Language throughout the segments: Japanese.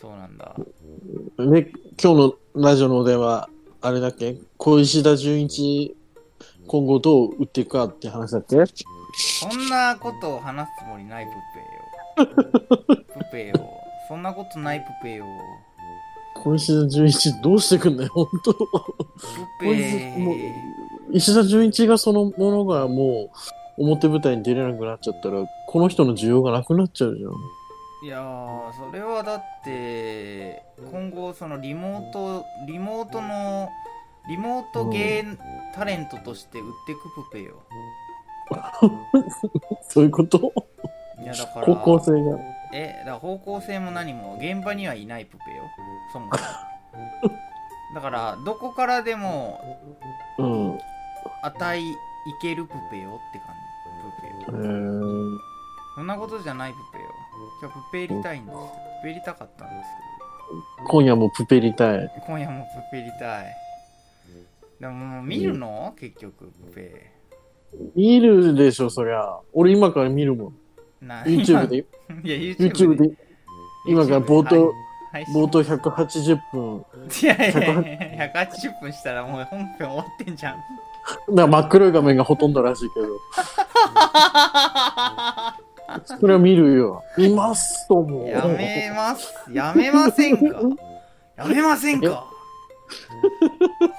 そうなんだ。で、今日のラジオのお電話、あれだっけ？小石田純一、今後どう打っていくかって話だっけ？そんなことを話すつもりないプペよ。プペよ。そんなことないプペよ。小石田純一どうしてくんだよ、本当プペもう石田純一がそのものがもう表舞台に出れなくなっちゃったら、この人の需要がなくなっちゃうじゃん。いやー、それはだって、今後、そのリモート、リモートの、リモートゲータレントとして売ってくプペよ。そういうこと？いや、だから、高校生が。え、だから方向性も何も現場にはいないプペよ。そもそも。だから、どこからでもうん。値いけるプペよって感じ。プペよ。えー、そんなことじゃないプペよ。今日プペ入りたいんですよ。プペ入りたかったんです今夜もプペりたい。けど、今夜もプペ入りたい。でももう見るの、結局、プペ。見るでしょ、そりゃ。俺今から見るもん。な YouTube で、いや、YouTube YouTube で、今から冒頭、はい、冒頭180分。いやいやいや、180分したらもう本編終わってんじゃん。だから真っ黒い画面がほとんどらしいけど。それは見るよ。見ますとも。やめます。やめませんか？やめませんか？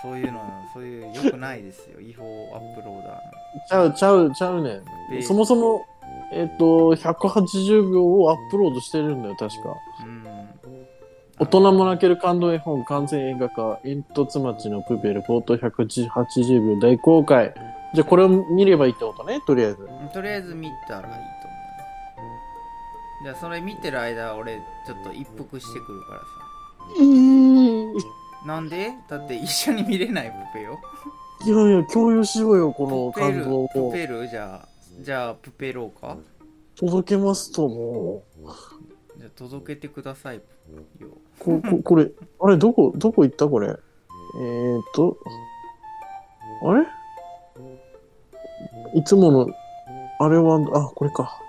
そういうの、そういう、良くないですよ。違法アップローダーちゃう、ちゃう、ちゃうね。そもそも、えっ、と、180秒をアップロードしてるんだよ、確か。大人も泣ける感動絵本完全映画化、煙突町のプペル、冒頭180秒大公開。じゃあこれを見ればいいってことね、とりあえず。とりあえず見たらいい。じゃあ、それ見てる間、俺、ちょっと一服してくるからさ。いなんで？だって一緒に見れないプペよ。やいや、共有しようよ、この感動、を。プペル？じゃあ、じゃあ、プペローか？届けますとも。じゃあ、届けてくださいよ。こ、こ、これ、あれ、どこ、どこ行ったこれ？えーっと、あれ？いつもの、あれは、あ、これか。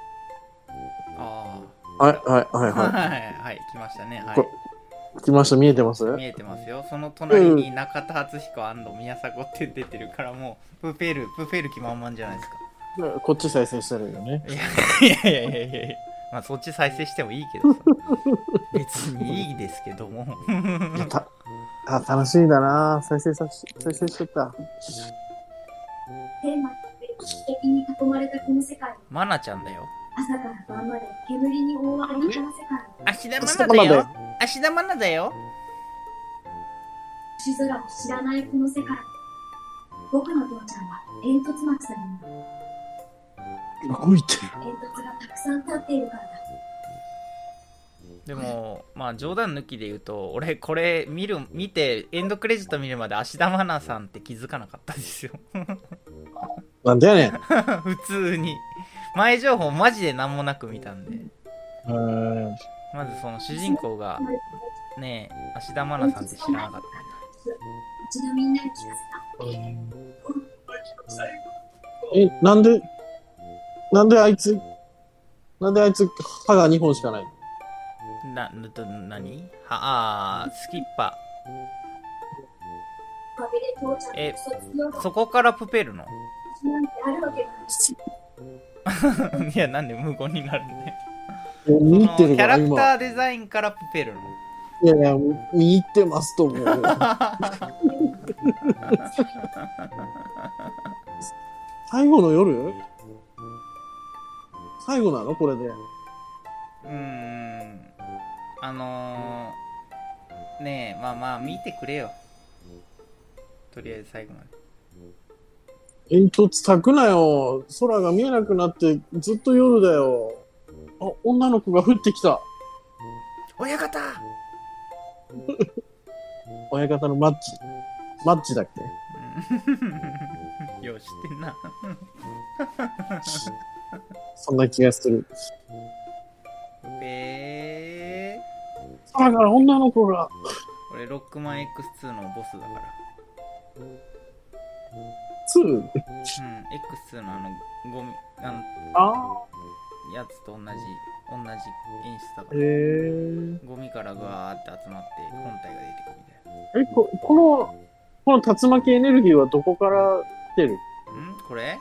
あはい、はい、はい、あ。ははい、はい、来ましたね。はこい。来ました、見えてます？い。見えてますよ。その隣に中田敦彦宮迫って出てるから、もう、プペル、プペル気満々じゃないですか。こっち再生したらいいよね。いやいやいやいやいやまあ、そっち再生してもいいけどさ。別にいいですけども。たあ、楽しみだな再生さし、再生しちゃった。テーマと危機に囲まれたこの世界マナちゃんだよ。朝から晩まで煙に覆われた世界芦田愛菜だよ。芦田愛菜だよ。星空を知らないこの世界僕の父ちゃんは煙突町だよ動いてる？煙突がたくさん立っているからだでも、まあ冗談抜きで言うと、俺これ見る、見て、エンドクレジット見るまで芦田愛菜さんって気づかなかったですよ。なんでやねん。普通に。前情報マジで何もなく見たんで。うーんまずその主人公が、ねえ、芦田愛菜さんって知らなかっ一度みんなに聞かせたえ、なんで、なんであいつ、なんであいつ歯が2本しかない。な、な、と何？は、あースキッパえ。そこからプペルの？い いや、なんで無言になるんだよ。え見てるから、キャラクタ今。ーデザインからプペルの。いやいや、見入ってますと思う。最後の夜？最後なのこれで？うーん。あのー、ねえ、まあまあ、見てくれよ。とりあえず最後まで。煙突焚くなよ。空が見えなくなってずっと夜だよ。あ、女の子が降ってきた。親方 親方のマッチ。マッチだっけ？よう知ってんな。そんな気がする。え空から女の子が。ー、俺、ロックマン X2 のボスだから。2? うん、X2 のあの、ゴミ、あの、あやつと同じ同じ演出だかへらえ。ゴミからぐわーって集まって本体が出てくるみたいえ、ここの、この竜巻エネルギーはどこから来てる？なん？これ？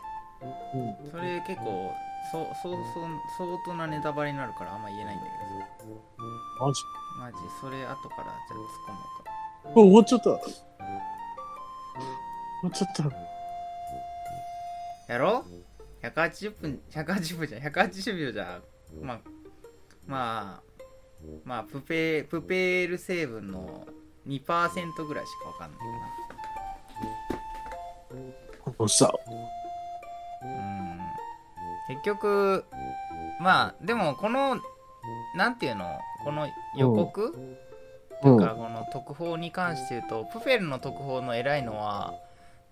うん。それ結構そうそうそう相当なネタバレになるからあんま言えないんだけどさマジ？マジ？それ後からじゃあ突っ込もうかあ終わっちゃった。終わっちゃった。やろ ?180 分、180分じゃん、180秒じゃ、まあ、まあ、まあ、プペ、プペール成分の2%ぐらいしかわかんないどうした。うん。結局、まあ、でもこの、なんていうの？この予告、というか、この特報に関して言うと、プペルの特報の偉いのは、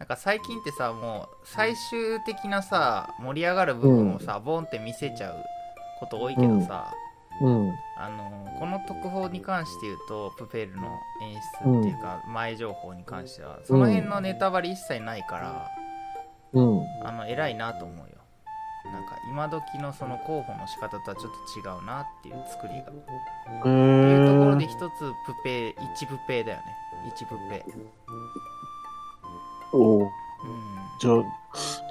なんか最近ってさ、もう最終的なさ、盛り上がる部分をさ、ボンって見せちゃうこと多いけどさ、うん。あのこの特報に関して言うと、プペルの演出っていうか、前情報に関しては、その辺のネタバレ一切ないから、うん。あの偉いなと思うよ。なんか今時のその候補の仕方とはちょっと違うなっていう作りが。へっていうところでえ。一つプペ一プペだよね一プペおう。うん。じゃあ、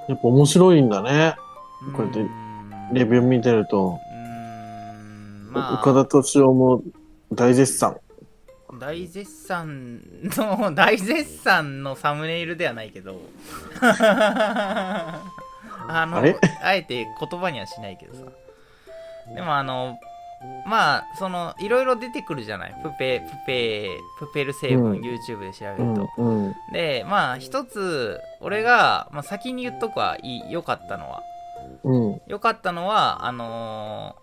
やっぱ面白いんだね。こうやってレビュー見てると、うーん。ま岡田あ敏夫も大絶賛。大絶賛の 大絶賛のサムネイルではないけど。あのあれえて言葉にはしないけどさ。でもあのまあそのいろいろ出てくるじゃない？プペプペプペル成分、うん。YouTube で調べうんると、。うん。でまあ一つ俺が、まあ、先に言っとくはいい良かったのは。うん。良かったのはあの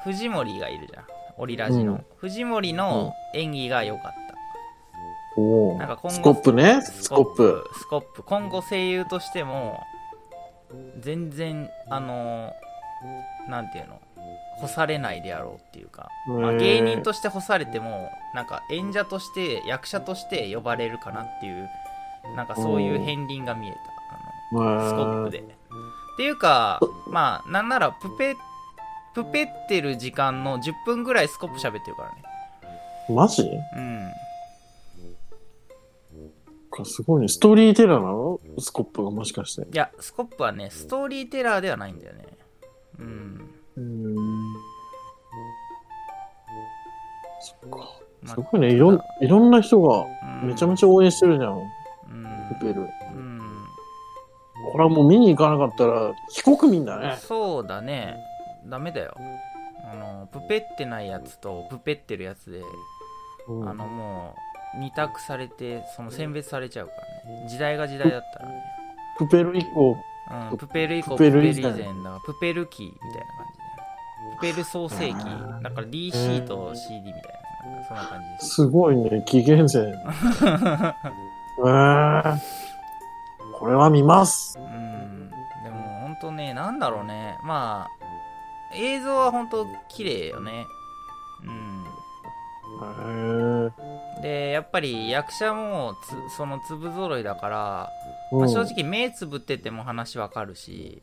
ー藤森がいるじゃん。オリラジの、うん。藤森の演技が良かった、おお。なんか今後スコップね。スコップ。スコップ。今後声優としても全然あのーなんていうの？干されないであろうっていうか、まあ、芸人として干されてもなんか演者として役者として呼ばれるかなっていうなんかそういう片鱗が見えたあのスコップで。っていうか、まあ、なんならプペ、プペってる時間の10分ぐらいスコップ喋ってるからね。マジ？うん。かすごいね。ストーリーテラーなの？スコップがもしかして。いや、スコップはね、ストーリーテラーではないんだよね。うん。うーん。そっか。ますごいね。いろん、いろんな人がうんめちゃめちゃ応援してるじゃん。うん。プペル。うん。これはもう見に行かなかったら非国民だね。そうだね。ダメだよ。あの、プペってないやつとプペってるやつで、うんあの、もう、二択されて、その選別されちゃうからね。時代が時代だったらね。プペル以降、うん、プペル以降ププペル以前だからプペル期みたいな感じでプペル創世期だから DC と CD みたいなそんな感じです。すごいね。紀元前。えー、これは見ます。うん。でも本当ねなんだろうね。まあ映像は本当綺麗よね。うん。でやっぱり役者もつその粒揃いだから、うん。まあ、正直目つぶってても話わかるし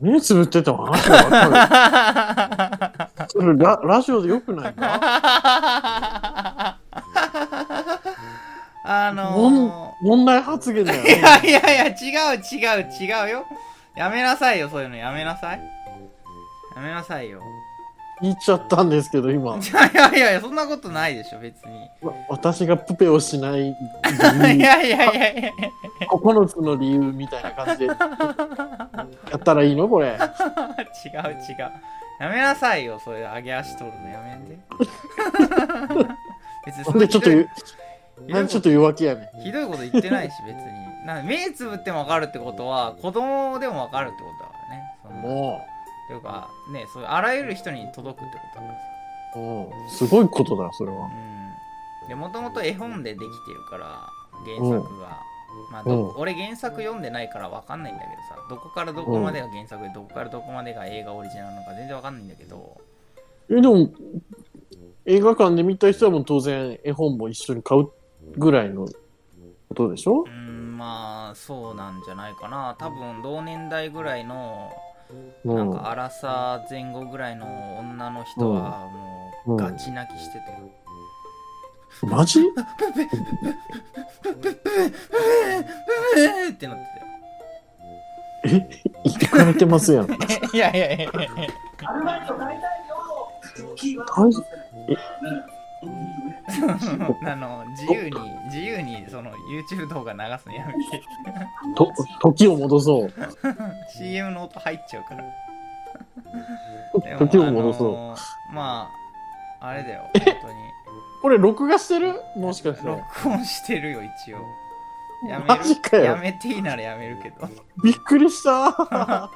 目つぶってても話がわ。それララジオでよくないか？あの問ー、問題発言だよいやね。いやいや、違う違う違うよ。やめなさいよ、そういうのやめなさい。やめなさいよ。言っちゃったんですけど、今。いやいやいや、そんなことないでしょ、別に。わ私がプペをしない理 い由やいやいやいや。9つの理由みたいな感じで やったらいいの？これ。違う違う。やめなさいよ、そういう上げ足取るのやめんで。別になんでちょっと言う、なんでちょっと弱気やねん。ひどいこと言ってないし、別に。なん目つぶってもわかるってことは、子供でもわかるってことだからね。もというか、ね、そういうあらゆる人に届くってことだからさ。う、もう、すごいことだ、それは。うん。で、もともと絵本でできてるから、原作が。まあどうん俺原作読んでないから分かんないんだけどさ、どこからどこまでが原作で、どこからどこまでが映画オリジナルなのか全然分かんないんだけど、え、でも、映画館で見た人はもう当然絵本も一緒に買うぐらいのことでしょ？うーん、まあ、そうなんじゃないかな。多分、同年代ぐらいのうん。なんか荒さ前後ぐらいの女の人はもうガチ泣きしてて、マジ？ってなってえ行かれてますやん。いやいやいや。いや あの自由に自由にその YouTube 動画流すのやめてと、時を戻そう。CM の音入っちゃうから 時を戻そう。あのまああれだよ本当にこれ録画してる？もしかして。録音してるよ一応やめマジかるやよ。めていいならやめるけどびっくりした。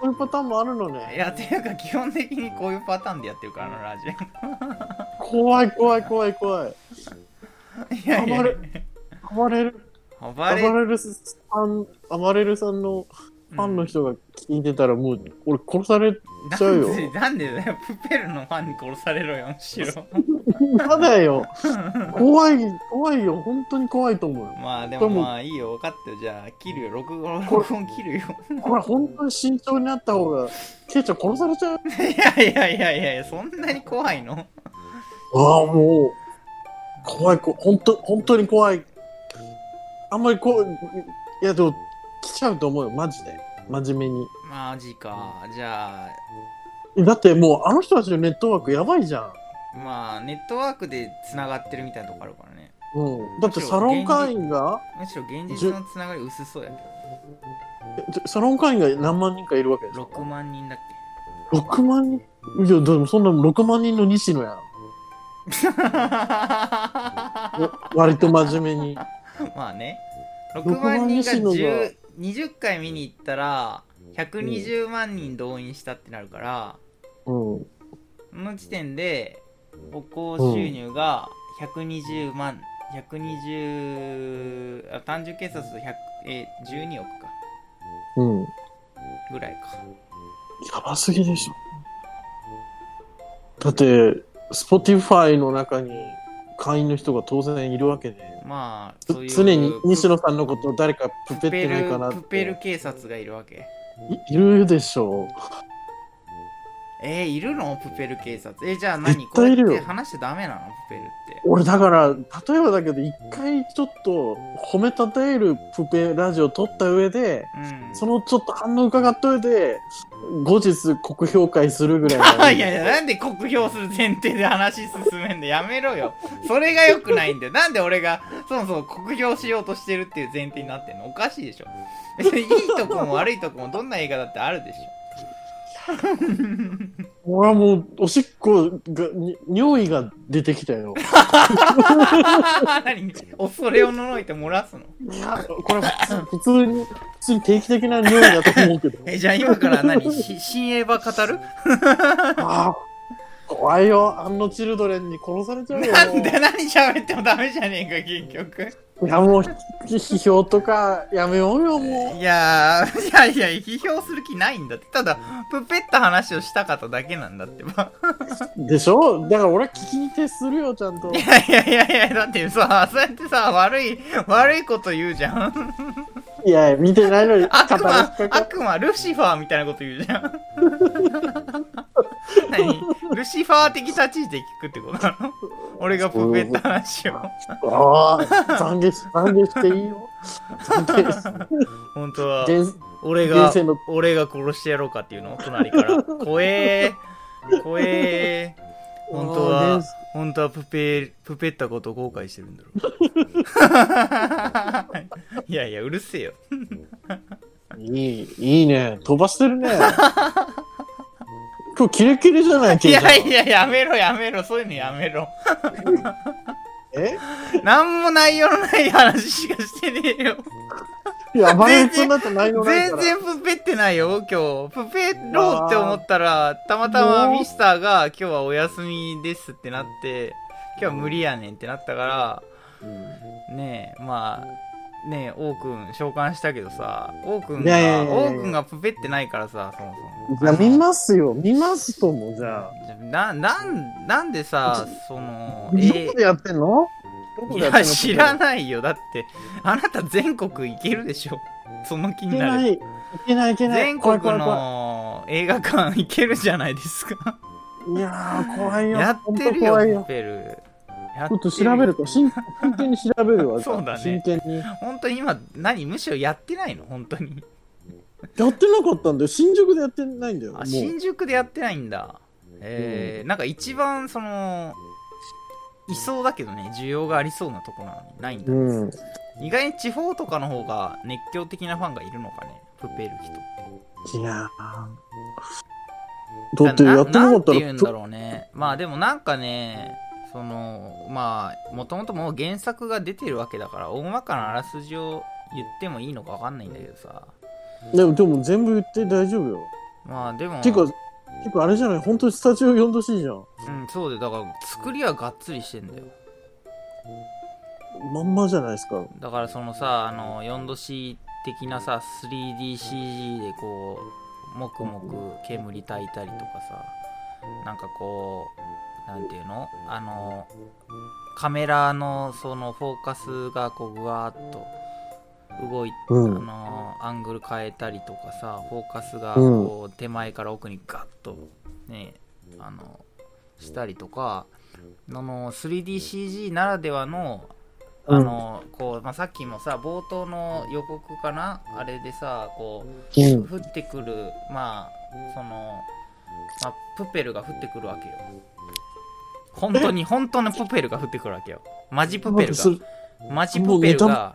こういうパターンもあるのいね。やていうか基本的にこういうパターンでやってるからラジ怖い怖い怖い怖い。オいやいや暴れ暴れる、暴暴れれるさん、暴れるさんのファンの人が聞いてたらもう、俺殺されちゃうよ。なんでなんでだよプペルのファンに殺されろよむしろやだよ。怖い、怖いよ。本当に怖いと思うよ。まあでもまあいいよ分かったよじゃあ切るよ録音録音切るよこれ本当に慎重になった方が、ケイちゃん殺されちゃう。いやいやいやいやそんなに怖いの？ああ、もう、怖い、こ本当、本当に怖い。あんまりこう、いやでも、来ちゃうと思うよ、マジで。真面目に。マジかじゃあだってもう、あの人たちのネットワークやばいじゃん。まあネットワークでつながってるみたいなとこあるからねうん。だってサロン会員が、むしろ現実のつながり薄そうやけえサロン会員が何万人かいるわけでしどょ6万人だっ ?6 万人？いや、でもそんな6万人の西野やん。け 割と真面目に。まあね6 6万人が西野が10 20回見に行ったら120万人動員したってなるから、うん。その時点で歩行収入が120万、120あ単純計算すると100え12億かうん。ぐらいかやばすぎでしょ。だって、Spotify の中に会員の人が当然いるわけで、まあそういう常に西野さんのことを誰かプペってないかなっプペルて。警察がいるわけ。いいるでしょえー、いるの？プペル警察。えじゃあ何？こうやって話しちゃダメなの？プペルって。俺だから、例えばだけど、一回ちょっと褒めたたえるプペラジオ撮った上で、うん。そのちょっと反応伺っといて、後日酷評会するぐらい いやいや、なんで酷評する前提で話進めんでやめろよ。それが良くないんだよ。なんで俺がそもそも酷評しようとしてるっていう前提になってんの？おかしいでしょ。別にいいとこも悪いとこもどんな映画だってあるでし俺はもう、おしっこが、に尿意が出てきたよ。ょ。何？恐れをのいて漏らすの？いや、これは普通に、普通に定期的な匂いだと思うけど。え、じゃあ今から何？し新映画語る？ああ、怖いよ。アンノ・チルドレンに殺されちゃうよ。なんで何喋ってもダメじゃねえか、結局。いや、もう、批評とかやめようよ、もういやー、いやいや、批評する気ないんだって。ただ、プペった話をしたかっただけなんだってば。でしょだから俺は聞きに徹するよ、ちゃんと。いやいやいやいや、だってさ、そうやってさ、悪い、悪いこと言うじゃん。いやいや、見てないのに、悪魔、悪魔、ルシファーみたいなこと言うじゃん。何？ルシファー的立ち位置で聞くってことなの？俺がプペった話を。ああ、懺悔し、懺悔していいよ。本当は、現俺が俺が殺してやろうかっていうの？隣から。怖えー、怖えー。本当は現、本当はプペ、プペったことを後悔してるんだろう。いやいや、うるせえよ。いい、いいね。飛ばしてるね。今日キレキレじゃない、いやいや、やめろやめろ、そういうのやめろ。え？なんも内容のない話しかしてねえよ。いや、バレンツになないから。全然プペってないよ、今日。プペろうって思ったら、たまたまミスターが今日はお休みですってなって、今日は無理やねんってなったから、ねえ、まあ、ねえ、王くん召喚したけどさ、王くんいやいやが、いやいや王くんがプペってないからさ、そもそも。見ますよ。見ますとも、じゃあ。な、なん、なんでさ、その、どえこでやってんの？どこいでやってんの？や、知らないよ。だって、あなた全国行けるでしょ。その気行になる。けない。けないいけない。全国怖い怖い怖の映画館行けるじゃないですか。い。いやー、怖いよ。やってるほんとよ、怖いよ。プペル。やちょっと調べると、真真剣に調べるわ。そうだね真剣に。本当に今、何むしろやってないの？本当に。やってなかったんだよ。新宿でやってないんだよ。もあ、う。新宿でやってないんだ。えー、なんか一番、その、いそうだけどね、需要がありそうなとこなのにないんだ。うん。意外に地方とかの方が熱狂的なファンがいるのかね、プペル人。いやー。だってやってなかったらんて言うんだろうね。まあでもなんかね、その、まあ、もともともう原作が出てるわけだから、大まかなあらすじを言ってもいいのかわかんないんだけどさ。でも、でも全部言って大丈夫よ。まあでも、てか、結構あれじゃない？本当にスタジオ呼んでほしいじゃん。うん、そうで、だから作りはがっつりしてんだよ。まんまじゃないですか。だからそのさ、あの、4度 C 的なさ、3DCG でこう、もくもく煙焚いたりとかさ、なんかこう、なんていうの？あの、カメラのそのフォーカスがこう、ぐわーっと動いて、うん。あの、アングル変えたりとかさ、フォーカスがうん。こう、手前から奥にガッとね、あの、したりとか、あの 3DCG ならではのあの、こう、まあ、さっきもさ、冒頭の予告かな？あれでさ、こう、うん。降ってくる、まあ、その、まあ、プペルが降ってくるわけよ。本当に、本当のプペルが降ってくるわけよ。マジプペルが。マジプペルが。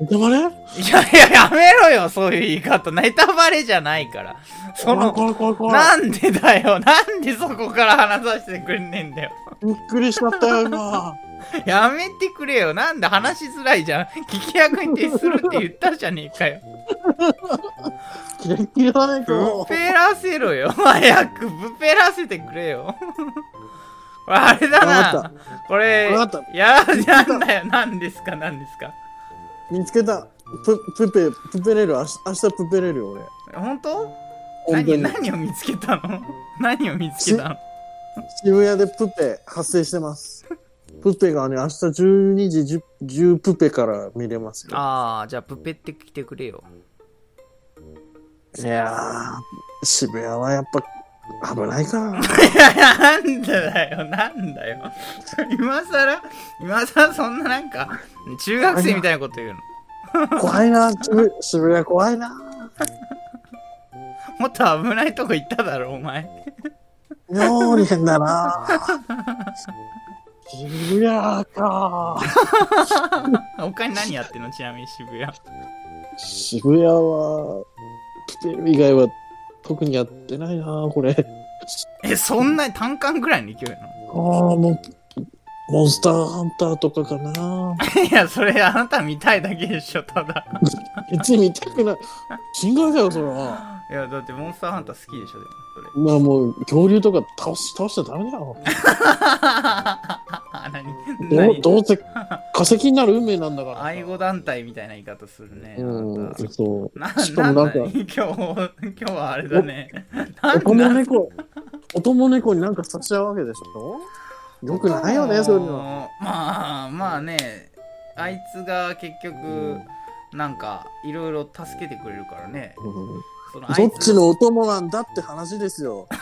ネタバレ？いやいや、やめろよ、そういう言い方。ネタバレじゃないから。その、怖い怖い怖い。なんでだよ、なんでそこから話させてくれねえんだよ。びっくりしちゃったよ、今。やめてくれよ。なんで話しづらいじゃん。聞き役に徹するって言ったじゃねえかよ。キレッキレだね、ぶ今っぺらせろよ。早くぶっぺらせてくれよ。あれだな。これわかっ、や、なんだよ。何ですか、何ですか？見つけた。プ、プペ、プペレる。明日、明日プペレるよ、俺。本当？本当何、に。何を見つけたの？何を見つけたの？渋谷でプペ発生してます。プペがね、明日12時 10, 10プペから見れますよ。ああ、じゃあ、プペって来てくれよ。いやー、渋谷はやっぱ危ないから。いや、なんでだよ、なんだよ。今さら、今さらそんななんか、中学生みたいなこと言うの。怖いな、渋渋谷怖いな。もっと危ないとこ行っただろ、お前。妙に変だな。渋谷か。他に何やってんの？ちなみに渋谷。渋谷は、プペル以外は特にやってないな、これ。え、そんなに単管ぐらいの勢いなああ、もう、モンスターハンターとかかな。の いや、それあなた見たいだけでしょ、ただ。別に見たくない。心外だよ、それは。いや、だってモンスターハンター好きでしょ、でも、それ。まあもう、恐竜とか倒し、倒しちゃダメだよ。何どう何どうせ化石になる運命なんだから。愛護団体みたいな言い方するね。うんそう。なしかもなんかだ今日、今日はあれだね。なおと猫、おとも猫になんかさせちゃうわけでしょ？よくないよね、そういうの。まあ、まあね、あいつが結局、なんか、いろいろ助けてくれるからね。どっちのお供なんだって話ですよ。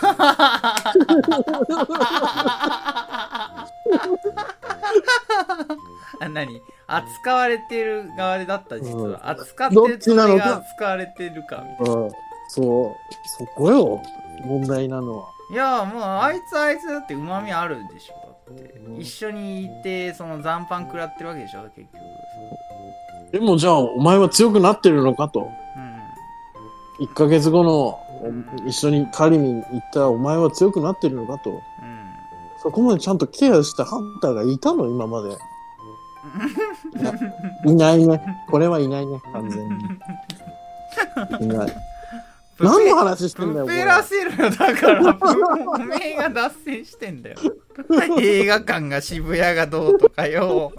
あ何？扱われてる側だった実うんは、扱ってるつが扱われてるかみたいうん。そう。そこよ。問題なのは。ないやもうあいつあいつだってうまみあるでしょだってうん一緒にいてその残飯食らってるわけでしょ結局でもじゃあ、お前は強くなってるのかと。うん1ヶ月後の、うん一緒に狩りに行ったお前は強くなってるのかと。うんそこまでちゃんとケアしたハンターがいたの今まで。いないね。これはいないね。完全に。いない。何の話してんだよ。プペらせるよだからプおめえが脱線してんだよ映画館が渋谷がどうとかよ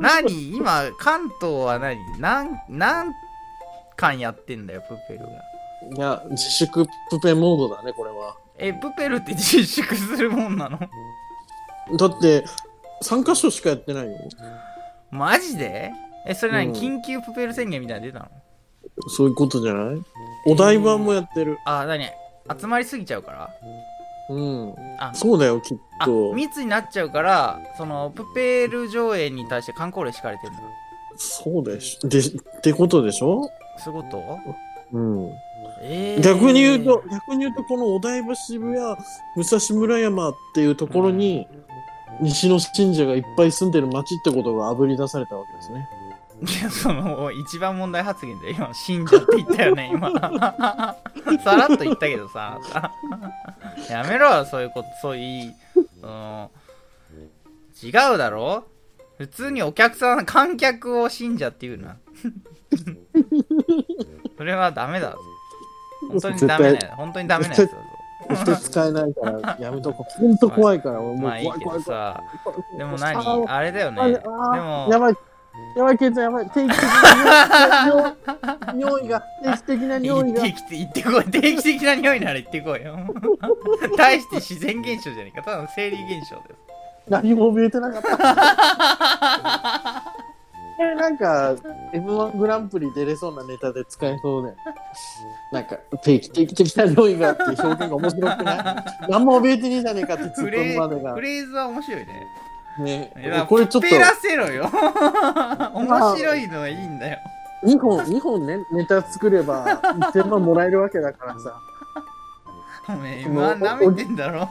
何？今関東は何？何何巻やってんだよプペルがいや、自粛プペモードだね、これは。えプペルって自粛するもんなの？だって、3箇所しかやってないよ。マジで？えそれ何、うん緊急プペル宣言みたいなの出たの？そういうことじゃない？お台場もやってる。あ何？集まりすぎちゃうから？うん。あそうだよ、きっあと。密になっちゃうからそのプペル上映に対して観光令敷かれてるんだそうでしょ。で、ってことでしょ？そういうこと？うん。えー、逆に言うと、逆に言うと、このお台場渋谷、武蔵村山っていうところに、西の信者がいっぱい住んでる町ってことが炙り出されたわけですね。いやその一番問題発言で今信者って言ったよね今。さらっと言ったけどさ。やめろよそういうことそういうその違うだろ？普通にお客さん観客を信者って言うな。それはダメだ本当にダメなや本当にダメなやつだぞ人使えないから、やめとこう。ほんと怖いから、もうまあいいけ怖い怖い怖い。どさでもあ何ーあれだよねあであーもやばい。やばい、ケイちゃんやばい。定期的な尿尿意が、定期的な尿意が。定期的行ってこい定期的な匂いなら行ってこいよ大して自然現象じゃないかただの生理現象だよ何も見えてなかった。え、なんか、M1 グランプリ出れそうなネタで使えそうね。なんか、定期的な尿意がっていう表現が面白くない？何も見えてねえじゃねえかって突っ込むまでが。フ。レーズは面白いね。ねこれちょっと。ペラせろよ。面白いのはいいんだよ。2本、二本ね、ネタ作れば1000万もらえるわけだからさ。おめえ今舐めてんだろ。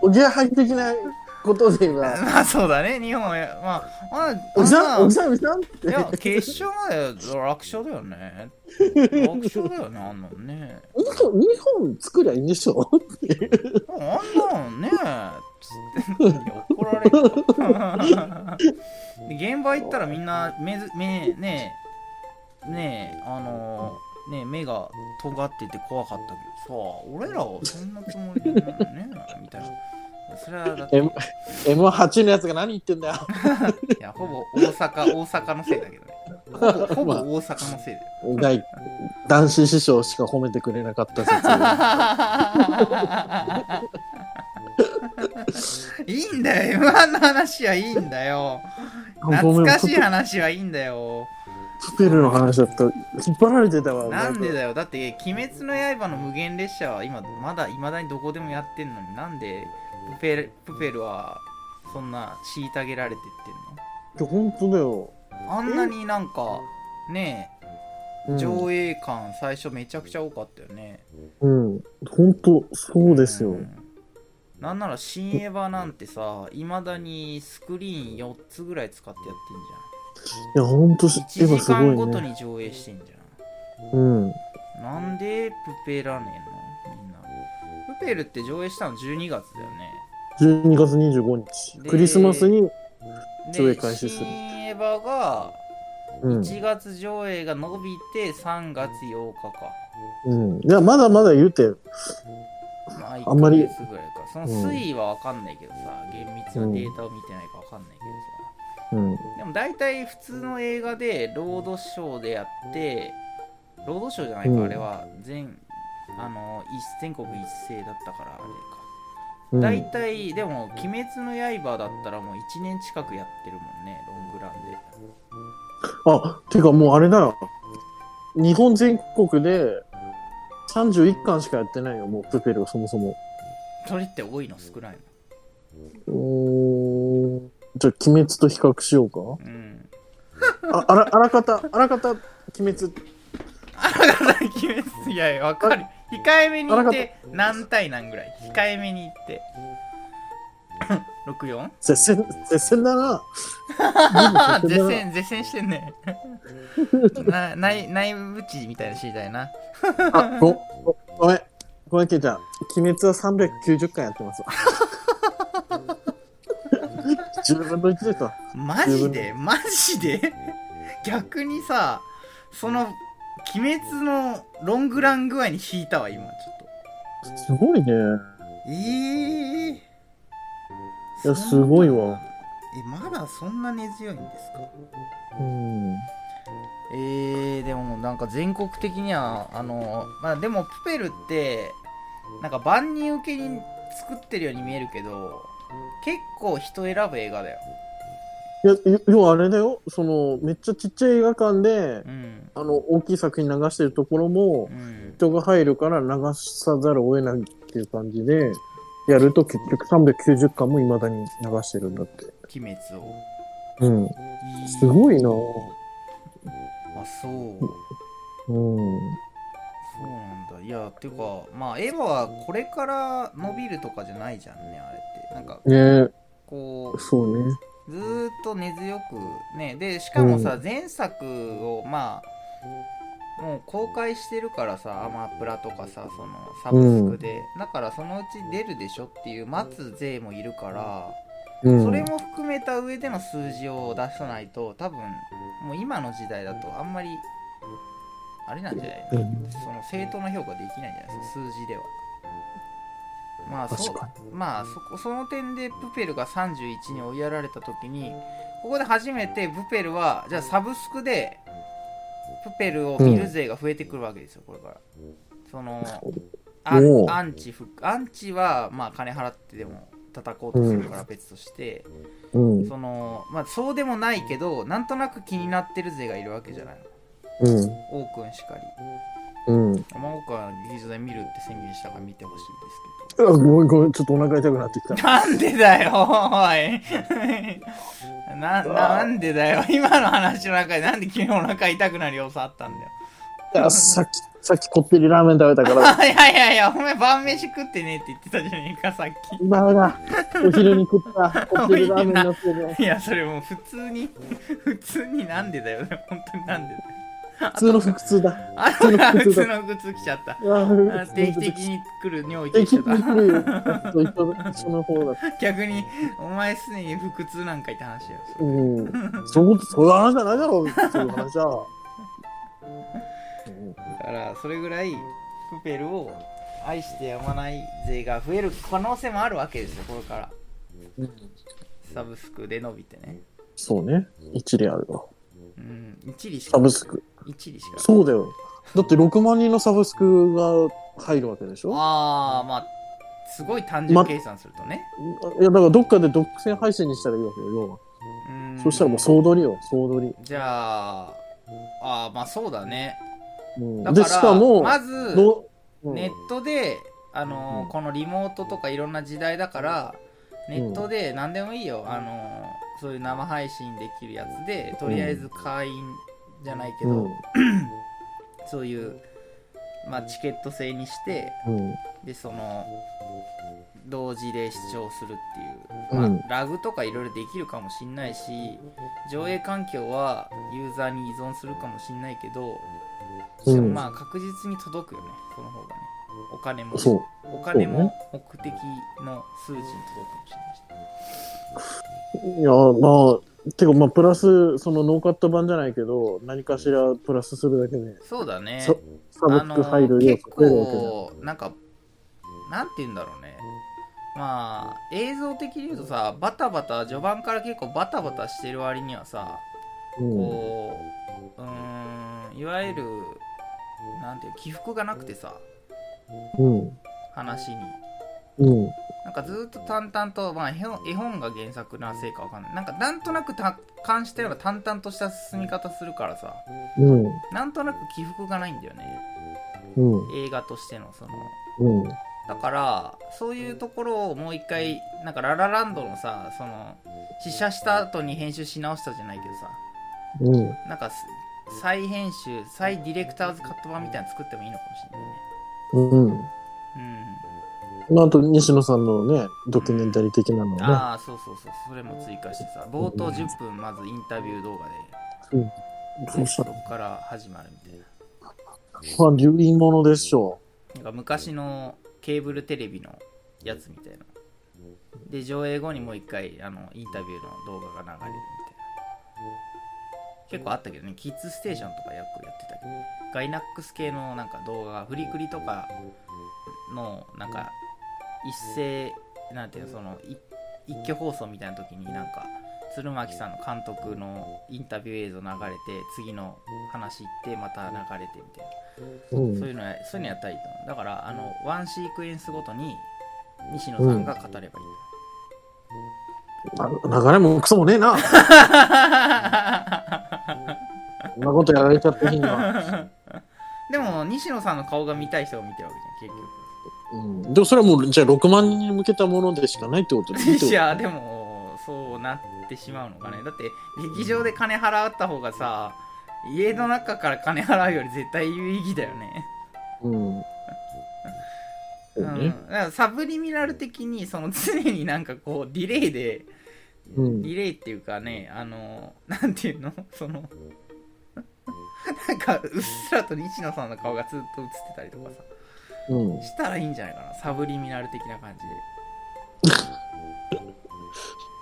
おぎやはぎ的なことで言えば、まあそうだね。日本はまあまあおじさん、おじさん、おじさんって。いや決勝まで楽勝だよね。楽勝だよね。あんなんね。2本、二本作りゃいいんでしょ？あんなのね。つって怒られる。で現場行ったらみんな目ず目ねえ。ねえあのねえ目が尖ってて怖かったけどさ俺らはそんなつもりでね。みたいなそれはだってい M- M8 のやつが何言ってんだよ。やほぼ大阪大阪のせいだけどね。ほぼほぼ大阪のせいだよ。第男子師匠しか褒めてくれなかった説。いいんだよ。M1 の話はいいんだよ。懐かしい話はいいんだよ。プペルの話だと引っ張られてたわ。なんでだよ。だって「鬼滅の刃」の無限列車は今まだいまだにどこでもやってんのになんでプペルプペルはそんな虐げられてってん本当だよ。のあんなになんかねうんえ上映感最初めちゃくちゃ多かったよね、うん。本当そうですよ。んなんなら新エヴァなんてさいまだにスクリーン4つぐらい使ってやってんいや、本当じゃん1時エヴァすご間ごいね。とに上映してんじうん。ゃんなんでプペらねえの？みんなプペルって上映したの12月だよね12月25日。でクリスマスに、で上映開始する。新エヴァがうん。1月上映が伸びて3月8日か、うん。いや、まだまだ言うて、まあ、1あんまりぐらいか。その推移は分かんないけどさ、厳密なデータを見てないか分かんないけどさ、うん。でも大体普通の映画でロードショーでやってロードショーじゃないか、うん。あれは。全あの一全国一斉だったからあれか、うん、大体でも「鬼滅の刃」だったらもう1年近くやってるもんねロングランであ、てかもうあれだよ。日本全国で31巻しかやってないよ、もうプペルがそもそも。それって多いの？少ないの？うーん。じゃあ、鬼滅と比較しようか。うんあ、あら、あらかた、あらかた、鬼滅。あらがた鬼滅？いやいやわかる控えめに言って何対何ぐらい？控えめに言って 64? 接戦、接戦だな。絶絶戦絶戦してんね な内内部知みたいな知りたいなあ、ご、ごごめん。ごめん、ケイちゃん。鬼滅は390巻やってますわ。10分の1ですわ。マジで？マジで？逆にさその鬼滅のロングラン具合に引いたわ今ちょっすごいね。とええー、いいやすごいわえまだそんな根強いんですか？うん。えー、でもなんか全国的にはあのまあでもプペルってなんか万人受けに作ってるように見えるけど結構人選ぶ映画だよいや、い要はあれだよ。その、めっちゃちっちゃい映画館で、うんあの、大きい作品流してるところもう、ん人が入るから流さざるを得ないっていう感じで、やると結局390巻も未だに流してるんだって。鬼滅をうん。すごいなあそううん。そうなんだいやっていうかまあエヴァはこれから伸びるとかじゃないじゃんねあれってなんかねこうそうね。ずーっと根強くねでしかもさ、前作をまあもう公開してるからさアマプラとかさそのサブスクで、だからそのうち出るでしょっていう待つ勢もいるから、うん。それも含めた上での数字を出さないと多分もう今の時代だとあんまりあれなんじゃないその正当な評価できないんじゃないですか数字ではまあそまあそこその点でプペルが31に追いやられた時にここで初めてプペルはじゃあサブスクでプペルを見る勢が増えてくるわけですよこれから。そのアンチフアンチはまあ金払ってでも叩こうとするから別として、うん。そのまあそうでもないけどなんとなく気になってる勢がいるわけじゃないうん。の王くんしかり。うん。まあは劇場で見るって宣言したから見てほしいあごめんごめん、ちょっとお腹痛くなってきた。なんでだよおい。ななんでだよ。今の話の中でなんで急にお腹痛くなる要素あったんだよ。いや、さっき、さっきこってりラーメン食べたから、いやいやいやお前晩飯食ってねって言ってたじゃねえかさっ今が、お昼に食ったこってりラーメンになってる いやそれもう普通に普通になんでだよ。本当になんでだよ普通の腹痛だ。あ通の腹痛来ちゃった定期的に来る尿意定期と一緒だ的に来るよ。そう一緒一緒の方だ。逆にお前すでに腹痛なんかいって話だようん。そう、そういう話じゃないだろう。そういう話は。うんだからそれぐらいプペルを愛してやまない勢が増える可能性もあるわけですよこれからサブスクで伸びてねそうね。一理あるわ。うん一理しサかブスク。一理しか。そうだよ。だって6万人のサブスクが入るわけでしょ？ああまあすごい単純計算するとね、いや、だからどっかで独占配信にしたらいいわけよ、要は。うん。そしたらもう総取りよ、総取り。じゃあああまあそうだね。うん、だからで、しかも、まずどうん。ネットで、あのーうん。このリモートとかいろんな時代だからネットで何でもいいよ、あのーそういう生配信できるやつでとりあえず会員じゃないけど、うん。そういう、まあ、チケット制にしてうん。でその同時で視聴するっていう、うん。まあ、ラグとかいろいろできるかもしんないし上映環境はユーザーに依存するかもしんないけどうん。でもまあ確実に届くよねその方がね。お金も。そう。お金も目的の数字に届くかもしれないし。いや、まあ、てか、まあ、プラス、そのノーカット版じゃないけど、何かしらプラスするだけで、そうだねササブスク入る量結。構なんかなんて言うんだろうねまあ映像的に言うとさバタバタ序盤から結構バタバタしてる割にはさうんこううーんいわゆるなんていう起伏がなくてさうん。話にうん。なんかずーっと淡々と、まあ、絵本が原作なせいかわかんないなんかなんとなく達観したような淡々とした進み方するからさうん。なんとなく起伏がないんだよねうん。映画としてのそのうん。だからそういうところをもう一回なんかララランドのさその試写した後に編集し直したじゃないけどさうん。なんかす再編集再ディレクターズカット版みたいなの作ってもいいのかもしれないねうん。うんまあ、あと、西野さんのね、ドキュメンタリー的なのをね。ああそうそうそうそれも追加してさ冒頭10分まずインタビュー動画で。そうしたら、そこから始まるみたいなまあ、流飲ものでしょなんか昔のケーブルテレビのやつみたいな。で上映後にもう一回あのインタビューの動画が流れるみたいな結構あったけどねキッズステーションとかよくやってたけどガイナックス系のなんか動画がフリクリとかのなんか一斉なんていうのそのい一挙放送みたいな時になんか鶴巻さんの監督のインタビュー映像流れて次の話行ってまた流れてみたいなう。うん。そういうのやそういうのやったらいいと思うだからあのワンシークエンスごとに西野さんが語ればいい、な流れもクソもねえな。そんなことやられちゃった日には。でも西野さんの顔が見たい人が見てるわけじゃん結うん。でもそれはもう、じゃあ6万人に向けたものでしかないってことで局 いやでもそうなってしまうのかね。だって劇場で金払った方がさ家の中から金払うより絶対有意義だよね。うん。そううん、ね。だからサブリミナル的にその常になんかこうディレイでうん。ディレイっていうかねあのなんていうの？その なんかうっすらと西野さんの顔がずっと映ってたりとかさうん。したらいいんじゃないかなサブリミナル的な感じで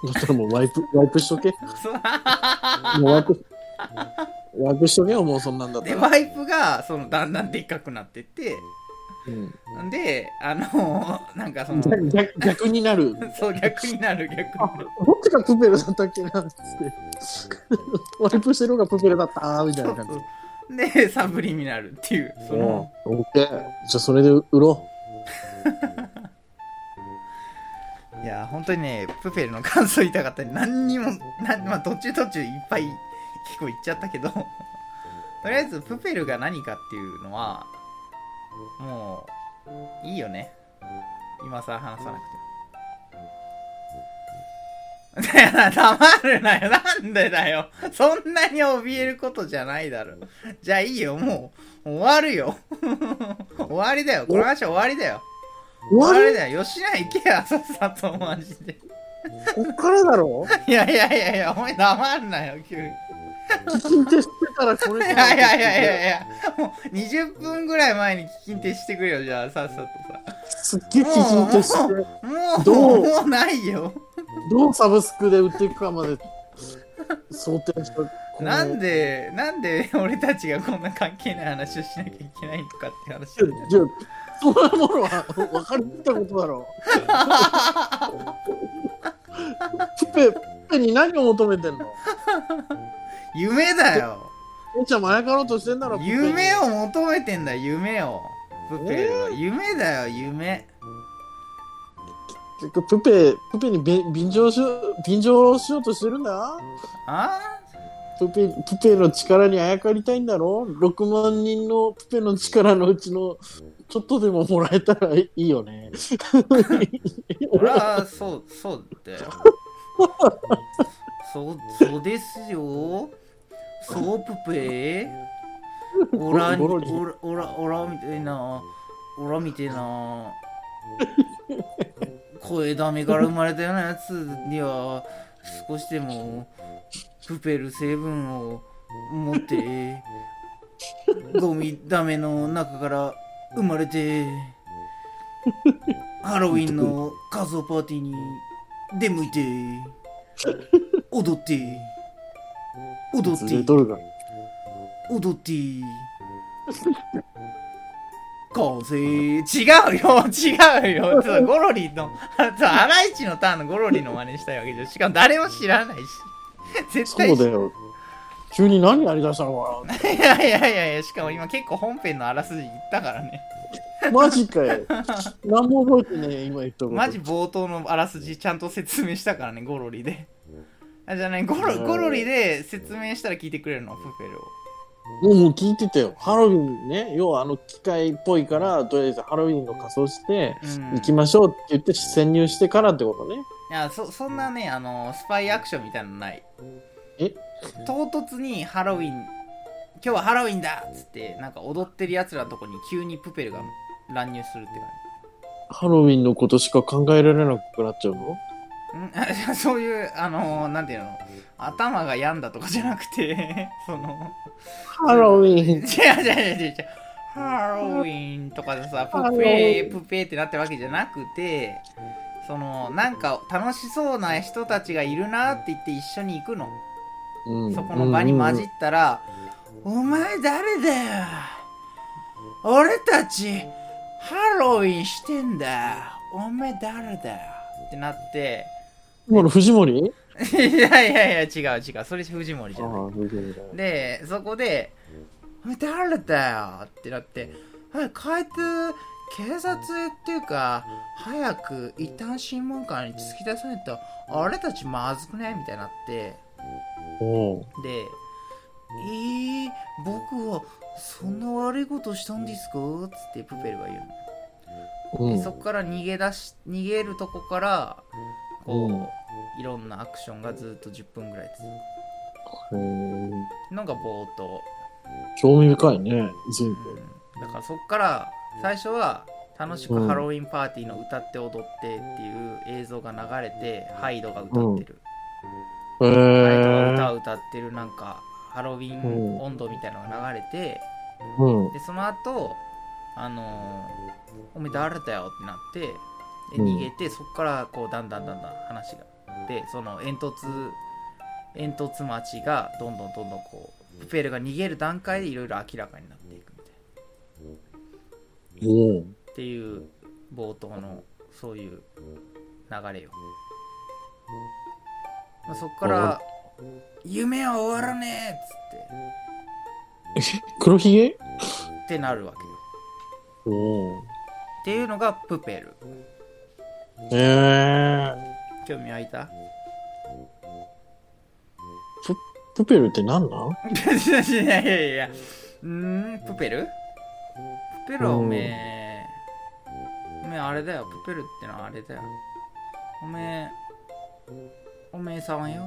だったらもうワイプ、ワイプしとけ。そうもうワイプ、ワイプしとけよ、もうそんなんだったら。でワイプがそのだんだんでっかくなってってうんであのなんかその逆逆逆になる。そう逆になる逆になるどっちがプペルだったっけなって。ワイプしてる方がプペルだったみたいな感じ。でサブリミナルっていう。そのオッケー。じゃあそれで売ろいや本当にねプペルの感想言いたかった何にもまあ途中途中いっぱい結構言っちゃったけど とりあえずプペルが何かっていうのはもういいよね。今さ話さなくて 黙るなよ。なんでだよ。そんなに怯えることじゃないだろ。じゃあいいよ。もう終わるよ。終わりだよ。この話は終わりだよ。う。終わりだよ。吉野家行けや。さっさとマジで。こっからだろ？いやいやいやいや、お前黙んなよ、急に。い聞き手してたらこれやいやいやいやいや、もう20分ぐらい前に聞き手してくれよ、じゃあ、さっさとさ。すっげえ聞き手して、もう、どう？もうないよ。どうサブスクで売っていくかまで想定した。なんで、なんで俺たちがこんな関係ない話をしなきゃいけないのかって話じゃそんなものは分かりきったことだろう。プ ペ、プペに何を求めてんの？夢だよ。おちゃんもあやかろうとしてんだろ、夢を求めてんだ、夢を。プペルは。夢だよ、夢。結局プペ、プペに便便乗しよう、便乗しようとしてるんだ？あ？プペ、プペの力にあやかりたいんだろ ?6 万人のプペの力のうちのちょっとでももらえたらいいよね。俺は、そう、そうだよ。そう、そうですよ。そう、プペ オラに、ゴロリオラ、オラ、オラみたいな、オラみたいな、声ダメから生まれたようなやつには、少しでも、プペル成分を持って、ゴミダメの中から生まれて、ハロウィンの仮装パーティーに出向いて、踊って、踊ってずれ、とるが。踊って、完成。違うよ、違うよ。ちょゴロリの、ハライチのターンのゴロリの真似したいわけじゃん。しかも誰も知らないし。絶対そうだよ。急に何やりだしたのかいやいやいやいや、しかも今結構本編のあらすじ言ったからね。なマジかよ。何も覚えてねえ、今言ったこと。マジ冒頭のあらすじちゃんと説明したからね、ゴロリで。あじゃあね、ゴロゴロリで説明したら聞いてくれるの、プペルを。もうもう聞いてたよ。ハロウィンね。要はあの機械っぽいから、とりあえずハロウィンの仮装して、うん行きましょうって言って潜入してからってことね。いやそそんなねあのスパイアクションみたいなのないえ？唐突にハロウィン今日はハロウィンだっつってなんか踊ってるやつらのとこに急にプペルが乱入するってハロウィンのことしか考えられなくなっちゃうの？ん。そういうあのなんていうの？頭が病んだとかじゃなくて そのハロウィン。違う違う違う違う。ハロウィンとかでさプペィープペーってなってるわけじゃなくてそのなんか楽しそうな人たちがいるなって言って一緒に行くの。うん。そこの場に混じったら、お前誰だよ？俺たち、ハロウィンしてんだよ。お前誰だよ？ってなって、今の藤森？いやいやいや、違う違う、それ藤森じゃない。ああ、藤森だ。で、そこで、誰だよってなって、はい、帰って警察っていうか早く一旦審問官に突き出さないとあれたちまずくね？みたいになってで「えー、僕はそんな悪いことしたんですか?」っつってプペルが言うの、うん。でそこから逃げ出し逃げるとこからこいろんなアクションがずっと10分ぐらい続へー。くのが冒頭興味深いね、全部。うん。だからそっから最初は楽しくハロウィンパーティーの歌って踊ってっていう映像が流れて、ハイドが歌ってる、へハイドがえ歌を歌ってるなんかハロウィン温度みたいなのが流れて、うん。でその後あのーおめえ誰だよってなってでうん。逃げて、そっからこうだんだんだんだん話がでその煙突煙突町がどんどんどんどんこうプペルが逃げる段階でいろいろ明らかになっていくみたいな。っていう冒頭のそういう流れよ、まあ、そっから「夢は終わらねえ!」っつっ黒ひげ？てってなるわけよ。っていうのがプペル。へえ興味湧いた？プペルって何なん？いやいやいやんプペル？プペルはおめえ。おめえあれだよ。プペルってのはあれだよ。おめえおめえさんよ。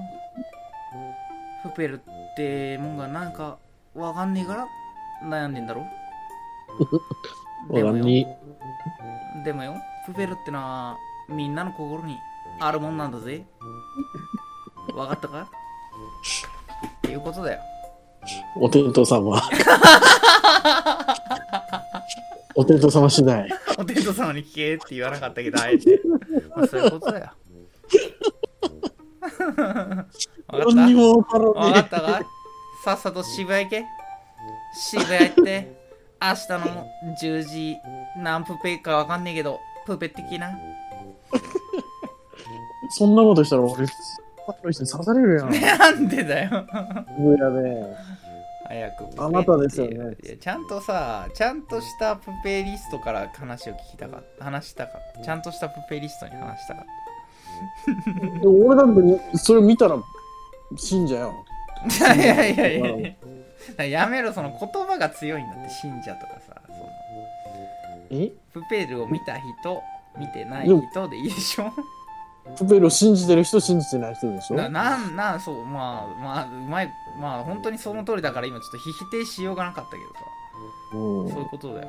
プペルってもんがなんかわかんねえから悩んでんだろ？でもよ。でもよ。プペルってのはみんなの心にあるもんなんだぜわかったか？っていうことだよお天道様。お天道様次第。お天道様に聞けって言わなかったけど、あえて。まあ、そういうことだよ。わか何にっもわかったか？さっさと渋谷行け。渋谷行って、明日の10時何プペかわかんねえけど、プペってきな。え。そんなことしたら俺、パッとして刺されるやん。なんでだよ。上やね。早くあなたですよねいやちゃんとさ、ちゃんとしたプペリストから話を聞きたかった。話したかった。ちゃんとしたプペリストに話したかった。俺だって、それ見たら、信者よ。いやいやいやいやいややめろその言葉が強いんだって信者とかさそのえ？プペルを見た人見てない人でいいでしょプペルを信じてる人、信じてない人でしょ？ななんなんそうまあまあうまいまあ本当にその通りだから今ちょっと否定しようがなかったけどさ。うん。そういうことだよ